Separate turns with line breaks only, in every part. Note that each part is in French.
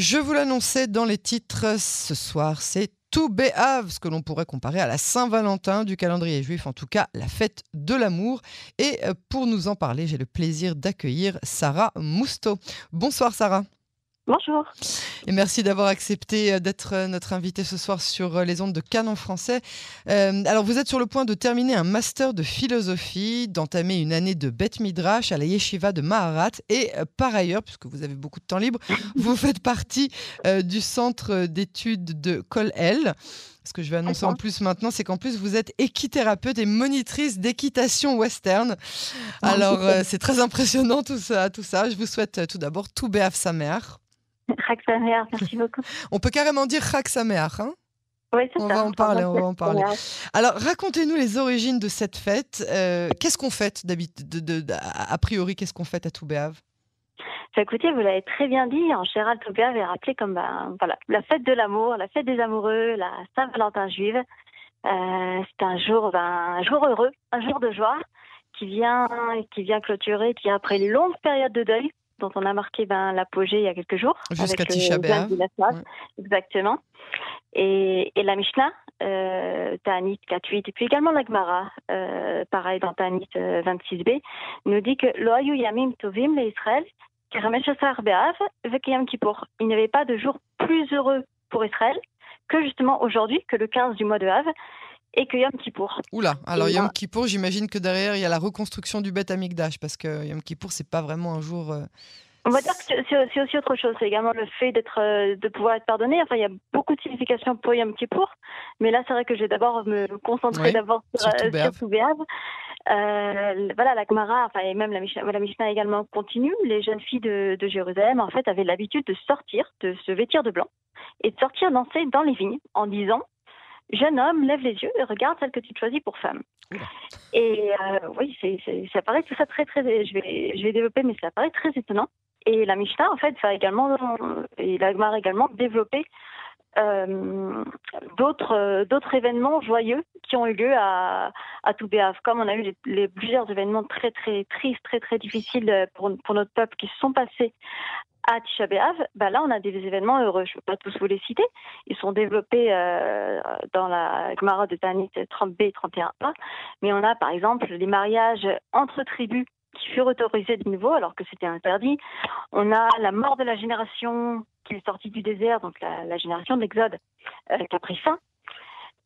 Je vous l'annonçais dans les titres, ce soir c'est tout Béhav, ce que l'on pourrait comparer à la Saint-Valentin du calendrier juif, en tout cas la fête de l'amour. Et euh, pour nous en parler, j'ai le plaisir d'accueillir Sarah Mousto. Bonsoir Sarah.
Bonjour.
Et merci d'avoir accepté euh, d'être euh, notre invité ce soir sur euh, les ondes de Canon français. alors, vous êtes sur le point de terminer un master de philosophie, d'entamer une année de Beth Midrash à la Yeshiva de Maharat. Et par ailleurs, puisque vous avez beaucoup de temps libre, vous faites partie du centre d'études de Kol El. Ce que je vais annoncer en plus maintenant, c'est qu'en plus vous êtes équithérapeute et monitrice d'équitation western. Ah, alors c'est très impressionnant tout ça, tout ça. Je vous souhaite tout d'abord tout béaf sa mère.
Merci beaucoup.
on peut carrément dire Chak hein?
Oui,
on va en parler, on va en parler. Alors, racontez-nous les origines de cette fête. Euh, qu'est-ce qu'on fait d'habitude, a priori, qu'est-ce qu'on fait à Toubéave
Écoutez, vous l'avez très bien dit. En général, Toubéave est rappelé comme ben, voilà, la fête de l'amour, la fête des amoureux, la Saint-Valentin juive. Euh, c'est un jour, ben, un jour heureux, un jour de joie qui vient, qui vient clôturer, qui après une longue période de deuil, dont on a marqué ben, l'apogée il y a quelques jours.
Jusqu'à Tisha B'Av.
Exactement. Et, et, la Mishnah, euh, Ta'anit 4.8, et puis également la Gemara, euh, pareil dans Ta'anit 26b, euh, nous dit que Loayu Yamim Tovim le Israël, il n'y avait pas de jour plus heureux pour Israël que justement aujourd'hui, que le 15 du mois de Av, et que Yom Kippour.
Oula, alors Yom Kippour, j'imagine que derrière, il y a la reconstruction du Beth Amikdash, parce que Yom Kippour, c'est pas vraiment un jour... Euh,
On va dire que c'est aussi autre chose. C'est également le fait d'être, euh, de pouvoir être pardonné. Enfin, il y a beaucoup de significations pour Yom Kippour. Mais là, c'est vrai que je vais d'abord me concentrer d'abord sur, sur euh, voilà, la Gemara, enfin, et même la Mishnah, la Mishnah également continue. Les jeunes filles de, de Jérusalem, en fait, avaient l'habitude de sortir, de se vêtir de blanc et de sortir danser dans les vignes en disant jeune homme, lève les yeux et regarde celle que tu choisis pour femme. Et euh, oui, ça paraît tout ça très, très, je vais, je vais développer, mais ça paraît très étonnant. Et la Mishnah, en fait, va également, et la Gemara également, développer d'autres d'autres événements joyeux qui ont eu lieu à, à. Comme on a eu les, plusieurs événements très, très tristes, très, très difficiles pour, notre peuple qui se sont passés à Tisha bah là, on a des événements heureux. Je ne peux pas tous vous les citer. Ils sont développés euh, dans la Gemara de Tanit 30b et 31a. Mais on a, par exemple, les mariages entre tribus qui furent autorisés de nouveau alors que c'était interdit. On a la mort de la génération qui est sortie du désert, donc la, génération de l'Exode, euh, qui a pris fin.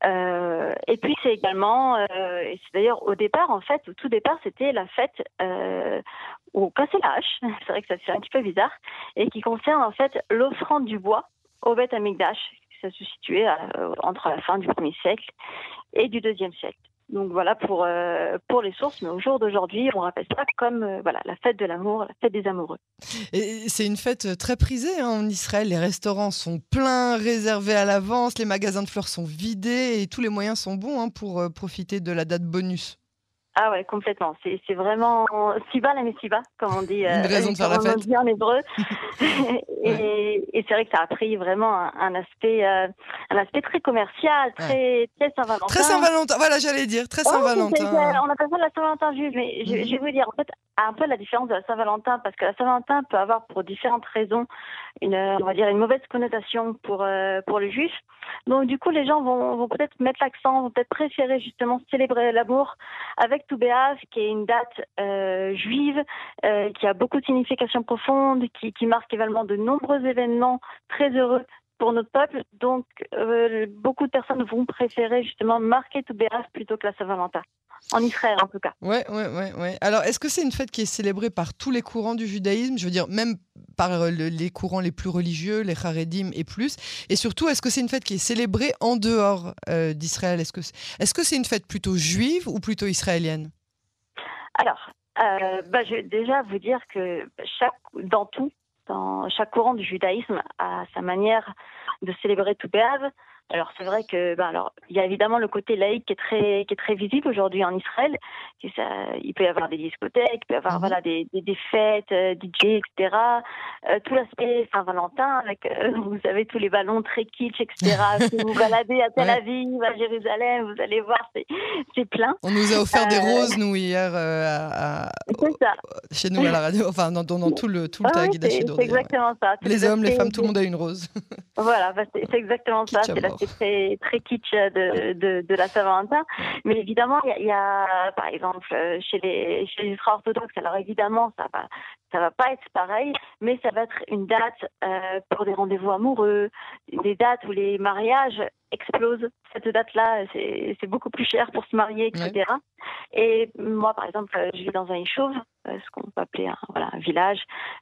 Euh, et puis c'est également, euh, c'est d'ailleurs au départ en fait, au tout départ c'était la fête euh, au casser la hache, c'est vrai que ça fait un petit peu bizarre, et qui concerne en fait l'offrande du bois au Beth Amikdash, ça se situait entre la fin du 1er siècle et du 2e siècle. Donc voilà pour, euh, pour les sources, mais au jour d'aujourd'hui, on rappelle ça comme euh, voilà, la fête de l'amour, la fête des amoureux.
Et c'est une fête très prisée hein, en Israël. Les restaurants sont pleins, réservés à l'avance, les magasins de fleurs sont vidés et tous les moyens sont bons hein, pour euh, profiter de la date bonus.
Ah ouais, complètement. C'est vraiment Siba la Messiba, comme on dit.
Une raison de faire la fête.
en hébreu. et, et c'est vrai que ça a pris vraiment un, aspect, euh, un aspect très commercial, très, très Saint-Valentin.
Très Saint-Valentin, voilà, j'allais dire, très Saint-Valentin.
on appelle ça la Saint-Valentin juive, mais je, je, vais vous dire, en fait, un peu la différence de la Saint-Valentin, parce que la Saint-Valentin peut avoir pour différentes raisons une, on va dire, une mauvaise connotation pour, euh, pour le juif. Donc du coup, les gens vont, peut-être mettre l'accent, vont peut-être préférer justement célébrer l'amour avec Toubéav, qui est une date euh, juive, euh, qui a beaucoup de significations profondes, qui, qui marque également de nombreux événements très heureux pour notre peuple. Donc, euh, beaucoup de personnes vont préférer justement marquer Toubéav plutôt que la Saint-Valentin. En Israël, en tout cas.
Ouais, ouais, ouais, ouais. Alors, est-ce que c'est une fête qui est célébrée par tous les courants du judaïsme? Je veux dire, même par euh, les courants les plus religieux, les Haredim et plus. Et surtout, est-ce que c'est une fête qui est célébrée en dehors euh, d'Israël? Est-ce que c'est -ce c'est une fête plutôt juive ou plutôt israélienne?
Alors, bah, je vais déjà vous dire que chaque, dans tout, dans chaque courant du judaïsme a sa manière de célébrer tout Alors c'est vrai que, ben alors, il y a évidemment le côté laïque qui est très, qui est très visible aujourd'hui en Israël. Ça, il peut y avoir des discothèques, il peut y avoir mhm. voilà des, des, fêtes, euh, DJ, etc. Euh, tout l'aspect Saint-Valentin avec, euh, vous savez, tous les ballons très kitsch, etc. si vous baladez à Tel Aviv, à Jérusalem, vous allez voir, c'est plein.
On nous a offert des roses nous hier à, chez nous à la radio, enfin dans, dans, tout le tout le ah, tag
C'est exactement ça.
Les hommes, les femmes, tout le monde a une rose.
Voilà, bah, c'est exactement ça. C'est l'aspect très, très kitsch de, de, de la Saint-Valentin. Mais évidemment, il y, a, par exemple, euh, chez les, chez les ultra-orthodoxes, alors évidemment, ça va, ça va pas être pareil, mais ça va être une date euh, pour des rendez-vous amoureux, des dates où les mariages explosent. Cette date-là, c'est beaucoup plus cher pour se marier, etc. Et moi, par exemple, je vis dans un échauve, euh, ce qu'on peut appeler un, voilà, un village.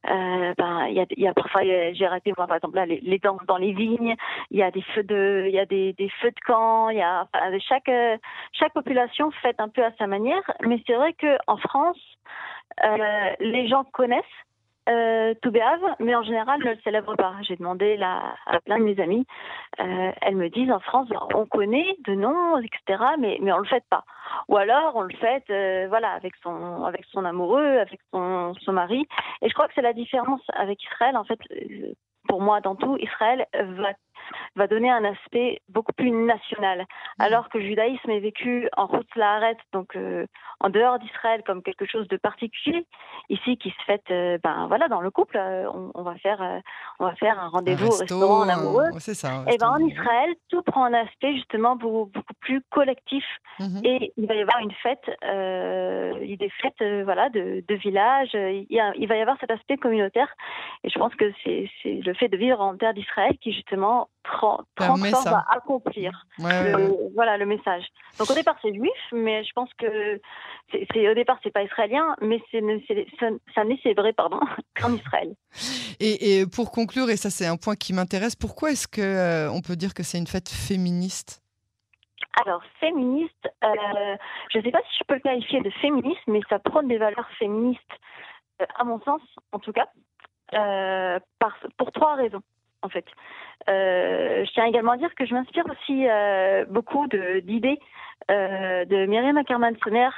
Euh, ben, y, a, y a parfois, j'ai raté, moi, par exemple, là, les, les dans les vignes, il y a des feux de, il y a des, des feux de camp, il y a, enfin, chaque, chaque population fait un peu à sa manière, mais c'est vrai qu'en France, euh, les gens connaissent euh, Toubéave, mais en général ne le célèbre pas. J'ai demandé là, à plein de mes amis, euh, elles me disent en France, on connaît de noms, etc., mais, mais on le fait pas. Ou alors on le fait, euh, voilà, avec son, avec son amoureux, avec son, son mari. Et je crois que c'est la différence avec Israël. En fait, euh, pour moi, dans tout, Israël va va donner un aspect beaucoup plus national. Mm. Alors que le judaïsme est vécu en route la donc euh, en dehors d'Israël comme quelque chose de particulier, ici qui se fait euh, ben voilà dans le couple, euh, on, va faire on va faire un rendez-vous au restaurant en amoureux.
Ça.
Et ben en Israël, tout prend un aspect justement beaucoup, plus collectif mm-hmm. et il va y avoir une fête, des fêtes voilà de, de village. Il, il, va y avoir cet aspect communautaire et je pense que c'est le fait de vivre en terre d'Israël qui justement transforme à accomplir le, voilà le message. Donc au départ c'est juif, mais je pense que c'est au départ c'est pas israélien, mais c'est ça n'est célébré pardon qu'en Israël.
Et, pour conclure, et ça c'est un point qui m'intéresse, pourquoi est-ce que euh, on peut dire que c'est une fête féministe?
Alors, féministe, euh, je ne sais pas si je peux le qualifier de féministe, mais ça prône des valeurs féministes, euh, à mon sens, en tout cas, par, pour trois raisons en fait. Euh, je tiens également à dire que je m'inspire aussi euh, beaucoup d'idées euh, de Myriam Ackerman-Sonner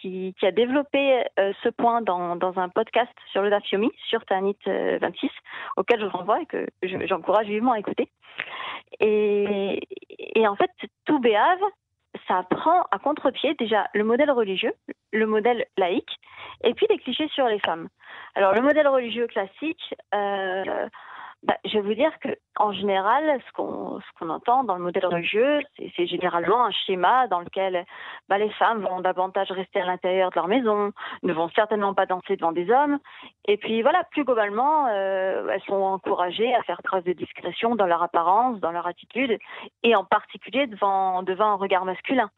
qui, a développé ce point dans, un podcast sur le Dafyomi, sur Tanit 26, auquel je renvoie et que j'encourage vivement à écouter. Et, en fait, tout béave, ça prend à contre-pied déjà le modèle religieux, le modèle laïque, et puis les clichés sur les femmes. Alors le modèle religieux classique, euh, bah, je vais vous dire que en général, ce qu'on entend dans le modèle religieux, c'est généralement un schéma dans lequel bah, les femmes vont davantage rester à l'intérieur de leur maison, ne vont certainement pas danser devant des hommes, et puis voilà, plus globalement, euh, elles sont encouragées à faire preuve de discrétion dans leur apparence, dans leur attitude, et en particulier devant devant un regard masculin.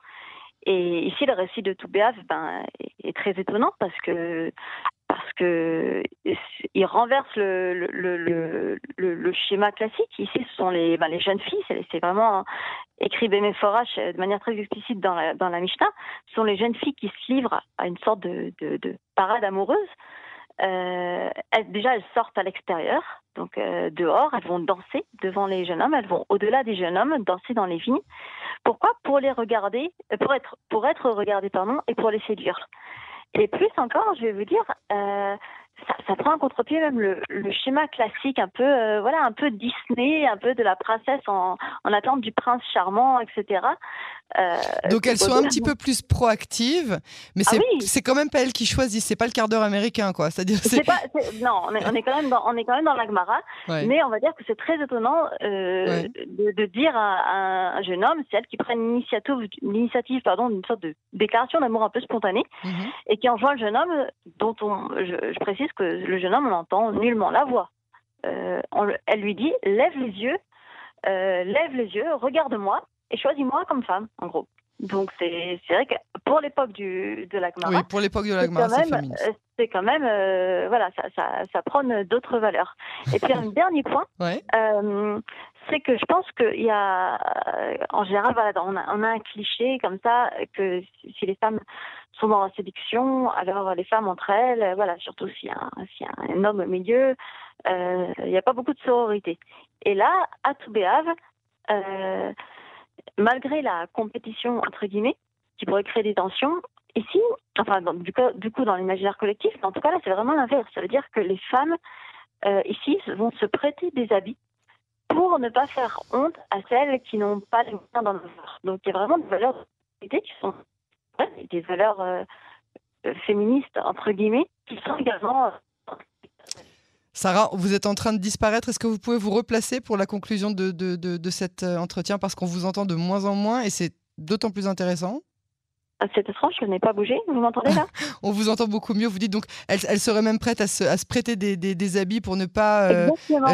Et ici, le récit de Toubéaf ben, est très étonnant parce que parce que il renverse le, schéma classique. Ici, ce sont les, ben, jeunes filles, c'est vraiment écrit Béméforache de manière très explicite dans la, Mishnah. Ce sont les jeunes filles qui se livrent à une sorte de, de, de parade amoureuse. Euh, déjà, elles sortent à l'extérieur, donc euh, dehors, elles vont danser devant les jeunes hommes, elles vont au-delà des jeunes hommes, danser dans les vignes. Pourquoi? Pour les regarder, pour être, pour être regardées, et pour les séduire. Et plus encore, je vais vous dire, euh, ça, prend un contre-pied même le, schéma classique, un peu, euh, voilà, un peu Disney, un peu de la princesse en, en attente du prince charmant, etc.
Euh, Donc elles sont un petit peu plus proactives, mais ah c'est quand même pas elles qui choisissent, c'est pas le quart d'heure américain, quoi.
C'est-à-dire, non, on est, quand même dans, on est quand même dans l'agmara, mais on va dire que c'est très étonnant euh, de, dire à, un jeune homme, c'est elle qui prenne l'initiative, l'initiative, pardon, d'une sorte de déclaration d'amour un peu spontanée, mhm. et qui envoie le jeune homme, dont on, je, précise que le jeune homme, on n'entend nullement la voix. Euh, elle lui dit, lève les yeux, lève les yeux, regarde-moi, et choisis-moi comme femme, en gros. Donc c'est vrai que pour l'époque du de la
Oui, pour l'époque de la c'est.
Euh, c'est quand même euh, voilà ça, ça, ça prône d'autres valeurs. Et puis un dernier point, euh, c'est que je pense qu'il y a en général voilà on a, on a un cliché comme ça que si les femmes sont dans la séduction, alors les femmes entre elles, voilà surtout s'il y, y, a un homme au milieu, il n'y a pas beaucoup de sororité. Et là à Toubéave malgré la compétition entre guillemets, qui pourrait créer des tensions, ici, enfin du, coup, du coup dans l'imaginaire collectif, en tout cas là c'est vraiment l'inverse. Ça veut dire que les femmes ici vont se prêter des habits pour ne pas faire honte à celles qui n'ont pas les moyens d'en avoir. Donc il y a vraiment des valeurs qui sont des valeurs euh, euh, féministes, entre guillemets, qui sont également... Euh,
Sarah, vous êtes en train de disparaître. Est-ce que vous pouvez vous replacer pour la conclusion de, de, de cet entretien? Parce qu'on vous entend de moins en moins et c'est d'autant plus intéressant.
Ah, c'est étrange, je n'ai pas bougé. Vous m'entendez là?
On vous entend beaucoup mieux. Vous dites donc, elle, elle serait même prête à se, à se prêter des, des, des, habits pour ne pas euh,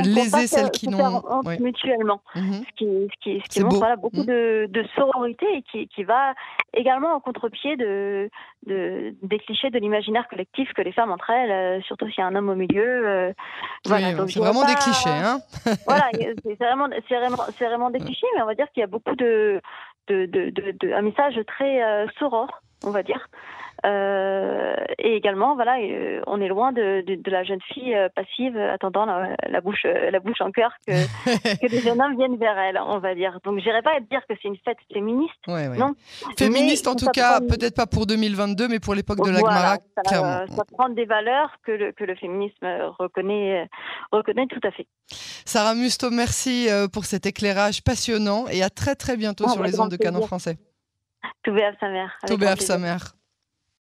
léser celles qui n'ont.
Oui. Mutuellement. Ce qui, ce qui, ce qui montre voilà, beaucoup mhm. de, de, sororité et qui, qui va également au contre-pied de, de, des clichés de l'imaginaire collectif que les femmes entre elles, euh, surtout s'il y a un homme au milieu.
Euh, voilà, c'est vraiment des clichés. Hein
voilà, c'est vraiment, vraiment, vraiment des clichés, mais on va dire qu'il y a beaucoup de, de, de, de, un message très euh, on va dire. Euh, et également, voilà, euh, on est loin de, de, la jeune fille euh, passive attendant la, bouche, la bouche en cœur que, que les jeunes hommes viennent vers elle, on va dire. Donc, j'irai pas dire que c'est une fête féministe. Non.
Féministe, en tout cas, peut-être pas pour 2022, mais pour l'époque de la voilà,
ça, ça, prend des valeurs que le, que le féminisme reconnaît, reconnaît tout à fait.
Sarah Musto, merci pour cet éclairage passionnant et à très très bientôt ah, sur les ondes de Canon français.
Tout béaf sa mère.
Tout béaf sa mère.